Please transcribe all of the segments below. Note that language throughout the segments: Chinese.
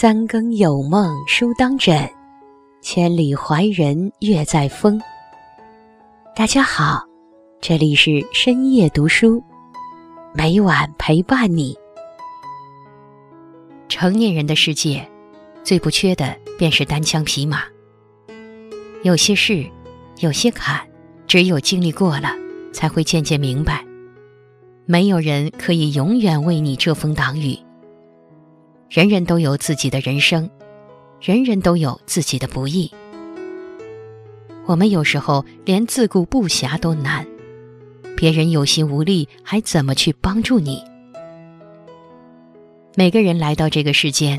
三更有梦书当枕，千里怀人月在风。大家好，这里是深夜读书，每晚陪伴你。成年人的世界，最不缺的便是单枪匹马。有些事，有些坎，只有经历过了，才会渐渐明白。没有人可以永远为你遮风挡雨。人人都有自己的人生，人人都有自己的不易。我们有时候连自顾不暇都难，别人有心无力，还怎么去帮助你？每个人来到这个世间，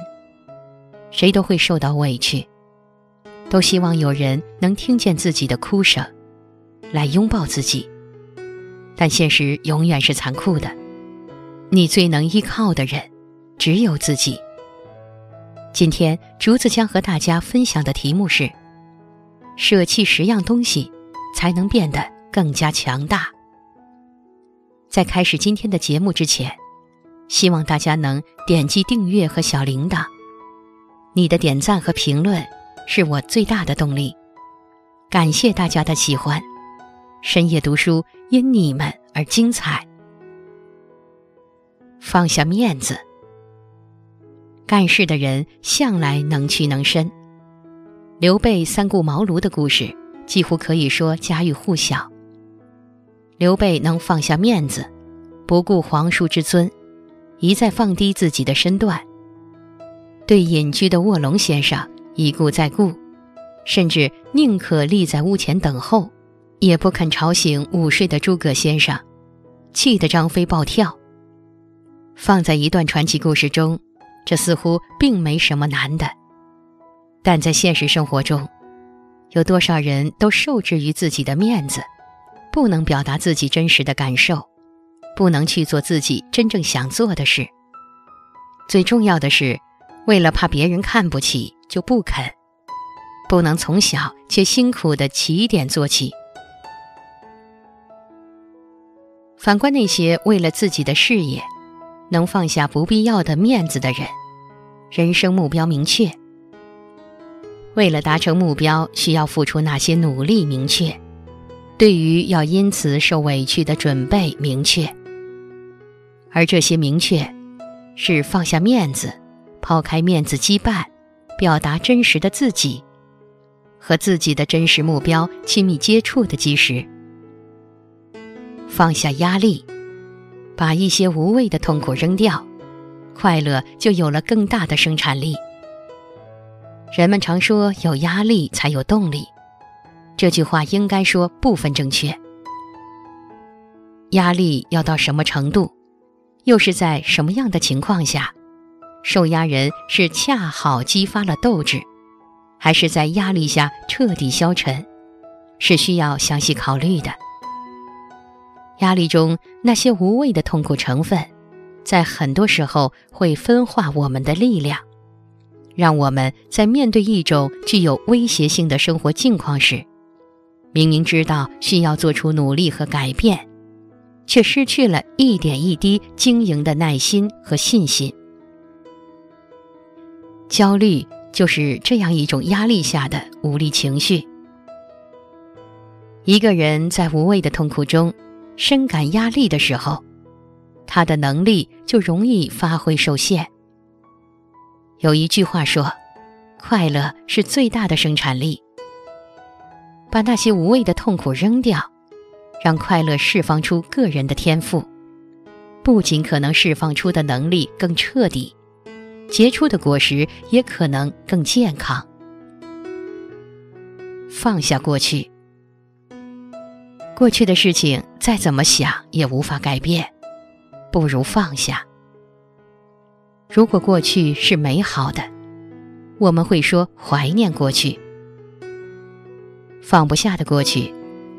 谁都会受到委屈，都希望有人能听见自己的哭声，来拥抱自己。但现实永远是残酷的，你最能依靠的人。只有自己。今天竹子将和大家分享的题目是：舍弃十样东西，才能变得更加强大。在开始今天的节目之前，希望大家能点击订阅和小铃铛。你的点赞和评论是我最大的动力。感谢大家的喜欢，深夜读书因你们而精彩。放下面子。干事的人向来能屈能伸。刘备三顾茅庐的故事几乎可以说家喻户晓。刘备能放下面子，不顾皇叔之尊，一再放低自己的身段，对隐居的卧龙先生一顾再顾，甚至宁可立在屋前等候，也不肯吵醒午睡的诸葛先生，气得张飞暴跳。放在一段传奇故事中。这似乎并没什么难的，但在现实生活中，有多少人都受制于自己的面子，不能表达自己真实的感受，不能去做自己真正想做的事。最重要的是，为了怕别人看不起，就不肯，不能从小且辛苦的起点做起。反观那些为了自己的事业，能放下不必要的面子的人，人生目标明确。为了达成目标，需要付出哪些努力明确？对于要因此受委屈的准备明确。而这些明确，是放下面子，抛开面子羁绊，表达真实的自己，和自己的真实目标亲密接触的基石。放下压力。把一些无谓的痛苦扔掉，快乐就有了更大的生产力。人们常说有压力才有动力，这句话应该说部分正确。压力要到什么程度，又是在什么样的情况下，受压人是恰好激发了斗志，还是在压力下彻底消沉，是需要详细考虑的。压力中那些无谓的痛苦成分，在很多时候会分化我们的力量，让我们在面对一种具有威胁性的生活境况时，明明知道需要做出努力和改变，却失去了一点一滴经营的耐心和信心。焦虑就是这样一种压力下的无力情绪。一个人在无谓的痛苦中。深感压力的时候，他的能力就容易发挥受限。有一句话说：“快乐是最大的生产力。”把那些无谓的痛苦扔掉，让快乐释放出个人的天赋，不仅可能释放出的能力更彻底，结出的果实也可能更健康。放下过去。过去的事情再怎么想也无法改变，不如放下。如果过去是美好的，我们会说怀念过去。放不下的过去，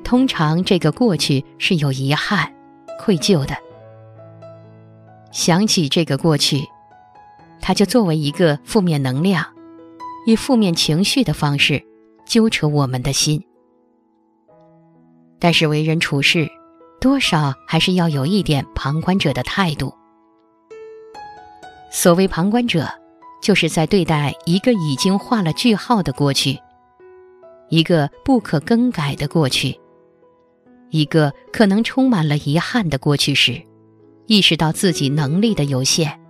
通常这个过去是有遗憾、愧疚的。想起这个过去，它就作为一个负面能量，以负面情绪的方式揪扯我们的心。但是为人处事，多少还是要有一点旁观者的态度。所谓旁观者，就是在对待一个已经画了句号的过去，一个不可更改的过去，一个可能充满了遗憾的过去时，意识到自己能力的有限，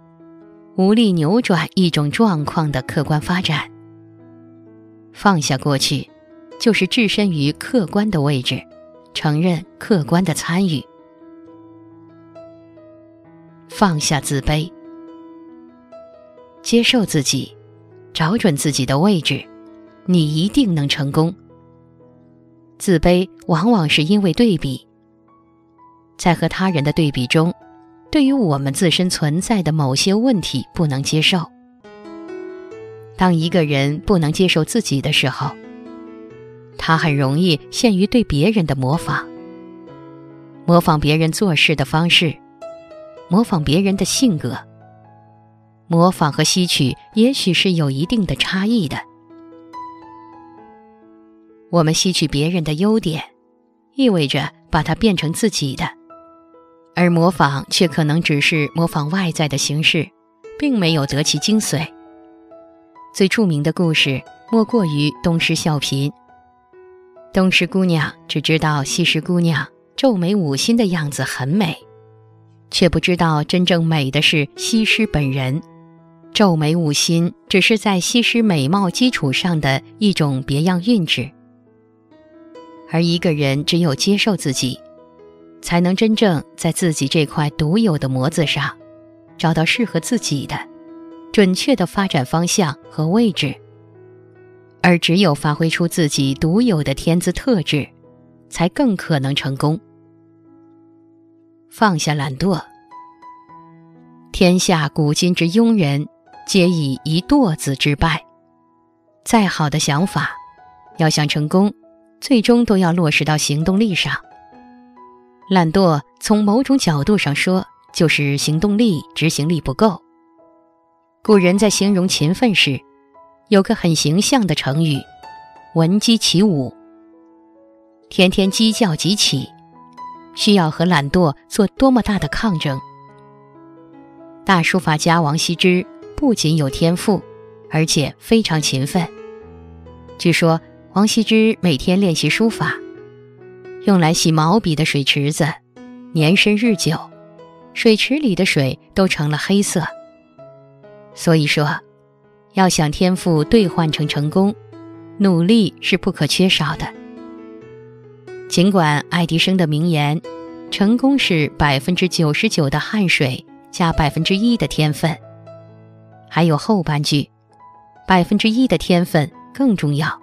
无力扭转一种状况的客观发展。放下过去，就是置身于客观的位置，承认客观的参与。放下自卑，接受自己，找准自己的位置，你一定能成功。自卑往往是因为对比，在和他人的对比中，对于我们自身存在的某些问题不能接受。当一个人不能接受自己的时候，他很容易陷于对别人的模仿，模仿别人做事的方式。模仿别人的性格，模仿和吸取也许是有一定的差异的。我们吸取别人的优点，意味着把它变成自己的；而模仿却可能只是模仿外在的形式，并没有得其精髓。最著名的故事莫过于东施效颦。东施姑娘只知道西施姑娘皱眉舞心的样子很美。却不知道真正美的是西施本人，皱眉舞心只是在西施美貌基础上的一种别样韵致。而一个人只有接受自己，才能真正在自己这块独有的模子上，找到适合自己的、准确的发展方向和位置。而只有发挥出自己独有的天资特质，才更可能成功。放下懒惰。天下古今之庸人，皆以一惰字之败。再好的想法，要想成功，最终都要落实到行动力上。懒惰从某种角度上说，就是行动力、执行力不够。古人在形容勤奋时，有个很形象的成语“闻鸡起舞”，天天鸡叫即起。需要和懒惰做多么大的抗争？大书法家王羲之不仅有天赋，而且非常勤奋。据说王羲之每天练习书法，用来洗毛笔的水池子年深日久，水池里的水都成了黑色。所以说，要想天赋兑换成成功，努力是不可缺少的。尽管爱迪生的名言“成功是百分之九十九的汗水加百分之一的天分”，还有后半句“百分之一的天分更重要”，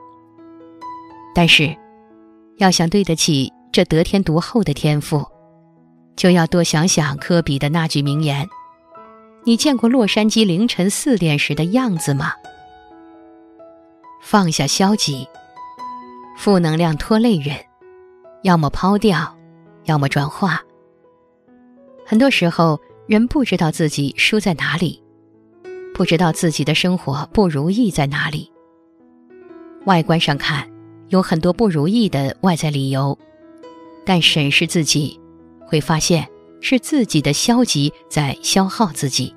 但是，要想对得起这得天独厚的天赋，就要多想想科比的那句名言：“你见过洛杉矶凌晨四点时的样子吗？”放下消极，负能量拖累人。要么抛掉，要么转化。很多时候，人不知道自己输在哪里，不知道自己的生活不如意在哪里。外观上看，有很多不如意的外在理由，但审视自己，会发现是自己的消极在消耗自己。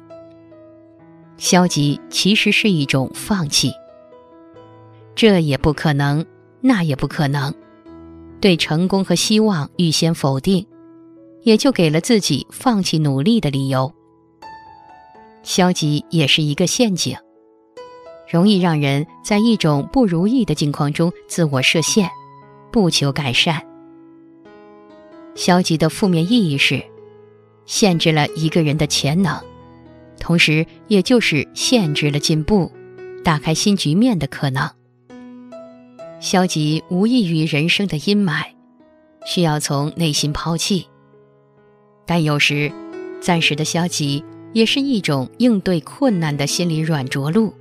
消极其实是一种放弃，这也不可能，那也不可能。对成功和希望预先否定，也就给了自己放弃努力的理由。消极也是一个陷阱，容易让人在一种不如意的境况中自我设限，不求改善。消极的负面意义是，限制了一个人的潜能，同时也就是限制了进步、打开新局面的可能。消极无异于人生的阴霾，需要从内心抛弃。但有时，暂时的消极也是一种应对困难的心理软着陆，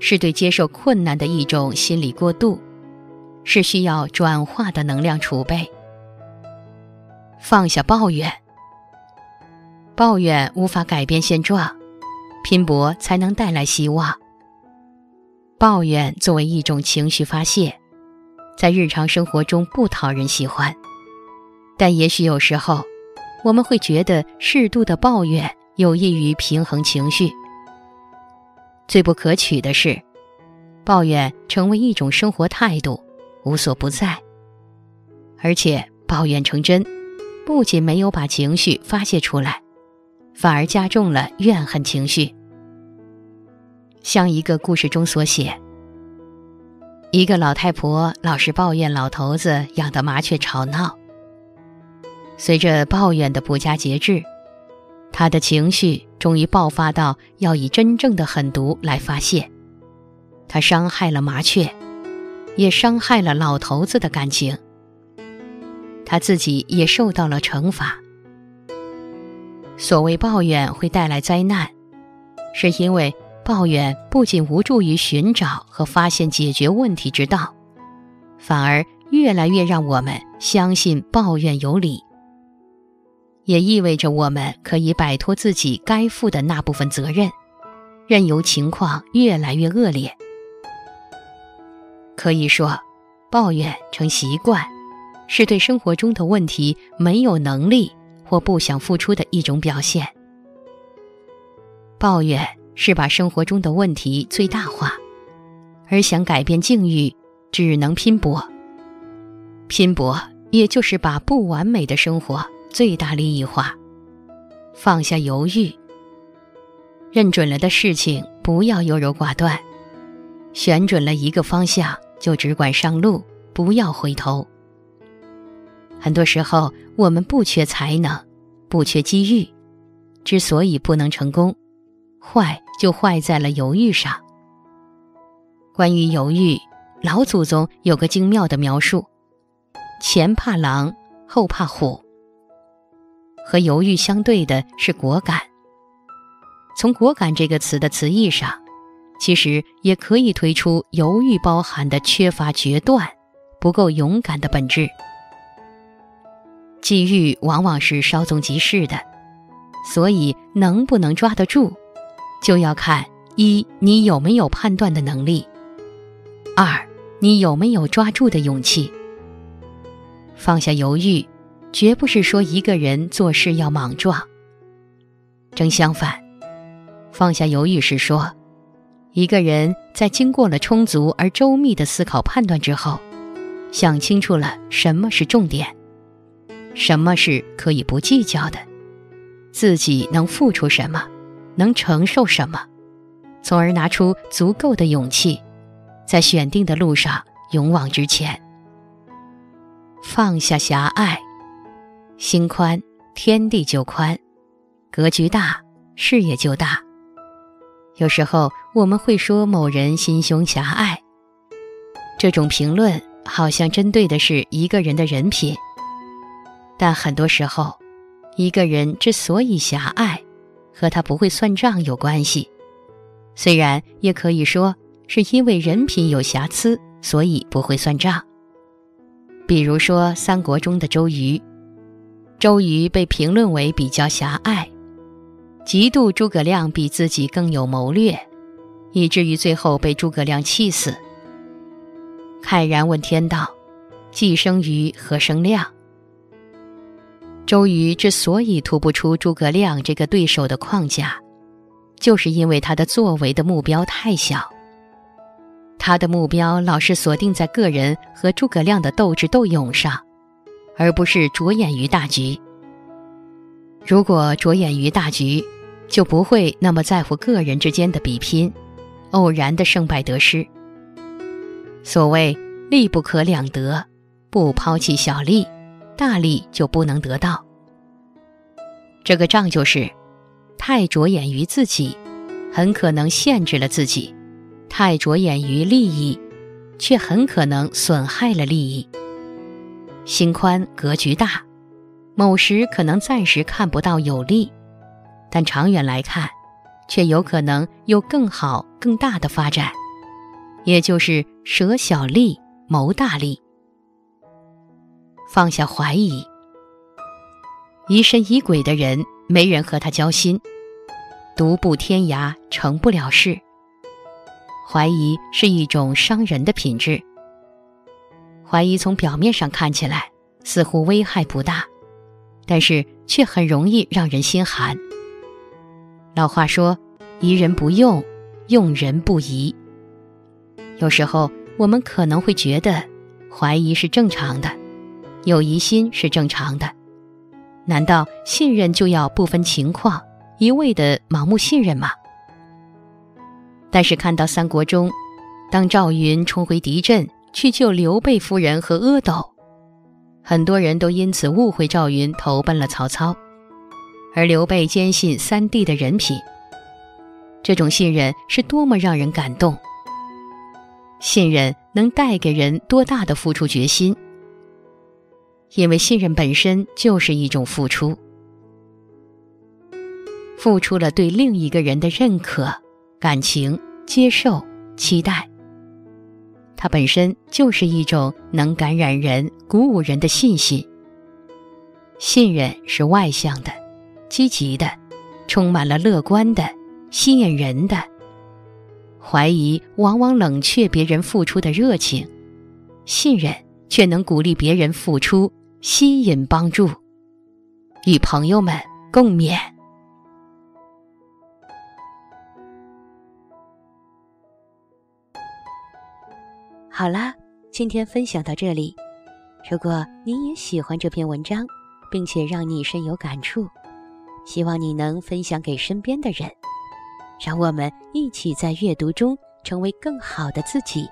是对接受困难的一种心理过渡，是需要转化的能量储备。放下抱怨，抱怨无法改变现状，拼搏才能带来希望。抱怨作为一种情绪发泄，在日常生活中不讨人喜欢，但也许有时候，我们会觉得适度的抱怨有益于平衡情绪。最不可取的是，抱怨成为一种生活态度，无所不在。而且抱怨成真，不仅没有把情绪发泄出来，反而加重了怨恨情绪。像一个故事中所写。一个老太婆老是抱怨老头子养的麻雀吵闹。随着抱怨的不加节制，他的情绪终于爆发到要以真正的狠毒来发泄。他伤害了麻雀，也伤害了老头子的感情。他自己也受到了惩罚。所谓抱怨会带来灾难，是因为。抱怨不仅无助于寻找和发现解决问题之道，反而越来越让我们相信抱怨有理，也意味着我们可以摆脱自己该负的那部分责任，任由情况越来越恶劣。可以说，抱怨成习惯，是对生活中的问题没有能力或不想付出的一种表现。抱怨。是把生活中的问题最大化，而想改变境遇，只能拼搏。拼搏，也就是把不完美的生活最大利益化，放下犹豫，认准了的事情不要优柔寡断，选准了一个方向就只管上路，不要回头。很多时候，我们不缺才能，不缺机遇，之所以不能成功。坏就坏在了犹豫上。关于犹豫，老祖宗有个精妙的描述：前怕狼，后怕虎。和犹豫相对的是果敢。从“果敢”这个词的词义上，其实也可以推出犹豫包含的缺乏决断、不够勇敢的本质。机遇往往是稍纵即逝的，所以能不能抓得住？就要看一你有没有判断的能力，二你有没有抓住的勇气。放下犹豫，绝不是说一个人做事要莽撞。正相反，放下犹豫是说，一个人在经过了充足而周密的思考判断之后，想清楚了什么是重点，什么是可以不计较的，自己能付出什么。能承受什么，从而拿出足够的勇气，在选定的路上勇往直前。放下狭隘，心宽，天地就宽；格局大，事业就大。有时候我们会说某人心胸狭隘，这种评论好像针对的是一个人的人品，但很多时候，一个人之所以狭隘。和他不会算账有关系，虽然也可以说是因为人品有瑕疵，所以不会算账。比如说三国中的周瑜，周瑜被评论为比较狭隘，嫉妒诸葛亮比自己更有谋略，以至于最后被诸葛亮气死。慨然问天道：“既生瑜，何生亮？”周瑜之所以突不出诸葛亮这个对手的框架，就是因为他的作为的目标太小。他的目标老是锁定在个人和诸葛亮的斗智斗勇上，而不是着眼于大局。如果着眼于大局，就不会那么在乎个人之间的比拼，偶然的胜败得失。所谓利不可两得，不抛弃小利。大利就不能得到。这个账就是，太着眼于自己，很可能限制了自己；太着眼于利益，却很可能损害了利益。心宽格局大，某时可能暂时看不到有利，但长远来看，却有可能有更好、更大的发展。也就是舍小利谋大利。放下怀疑，疑神疑鬼的人，没人和他交心；独步天涯，成不了事。怀疑是一种伤人的品质。怀疑从表面上看起来似乎危害不大，但是却很容易让人心寒。老话说：“疑人不用，用人不疑。有时候我们可能会觉得，怀疑是正常的，有疑心是正常的。难道信任就要不分情况，一味的盲目信任吗？但是看到三国中，当赵云冲回敌阵去救刘备夫人和阿斗，很多人都因此误会赵云投奔了曹操，而刘备坚信三弟的人品。这种信任是多么让人感动！信任能带给人多大的付出决心？因为信任本身就是一种付出，付出了对另一个人的认可、感情、接受、期待，它本身就是一种能感染人、鼓舞人的信心。信任是外向的、积极的，充满了乐观的。吸引人的怀疑，往往冷却别人付出的热情；信任却能鼓励别人付出，吸引帮助。与朋友们共勉。好啦，今天分享到这里。如果你也喜欢这篇文章，并且让你深有感触，希望你能分享给身边的人。让我们一起在阅读中成为更好的自己。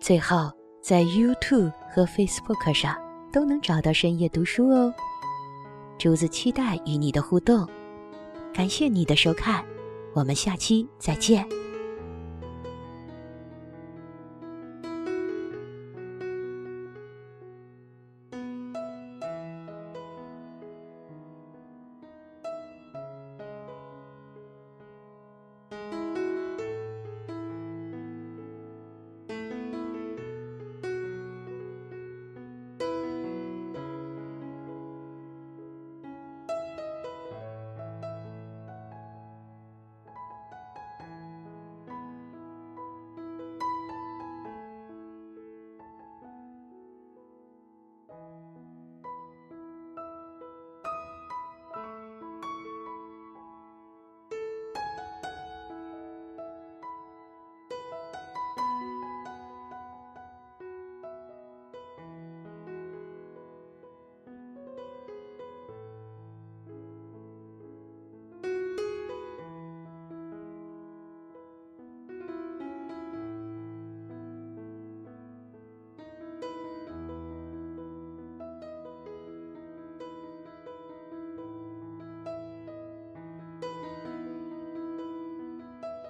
最后，在 YouTube 和 Facebook 上都能找到深夜读书哦。竹子期待与你的互动，感谢你的收看，我们下期再见。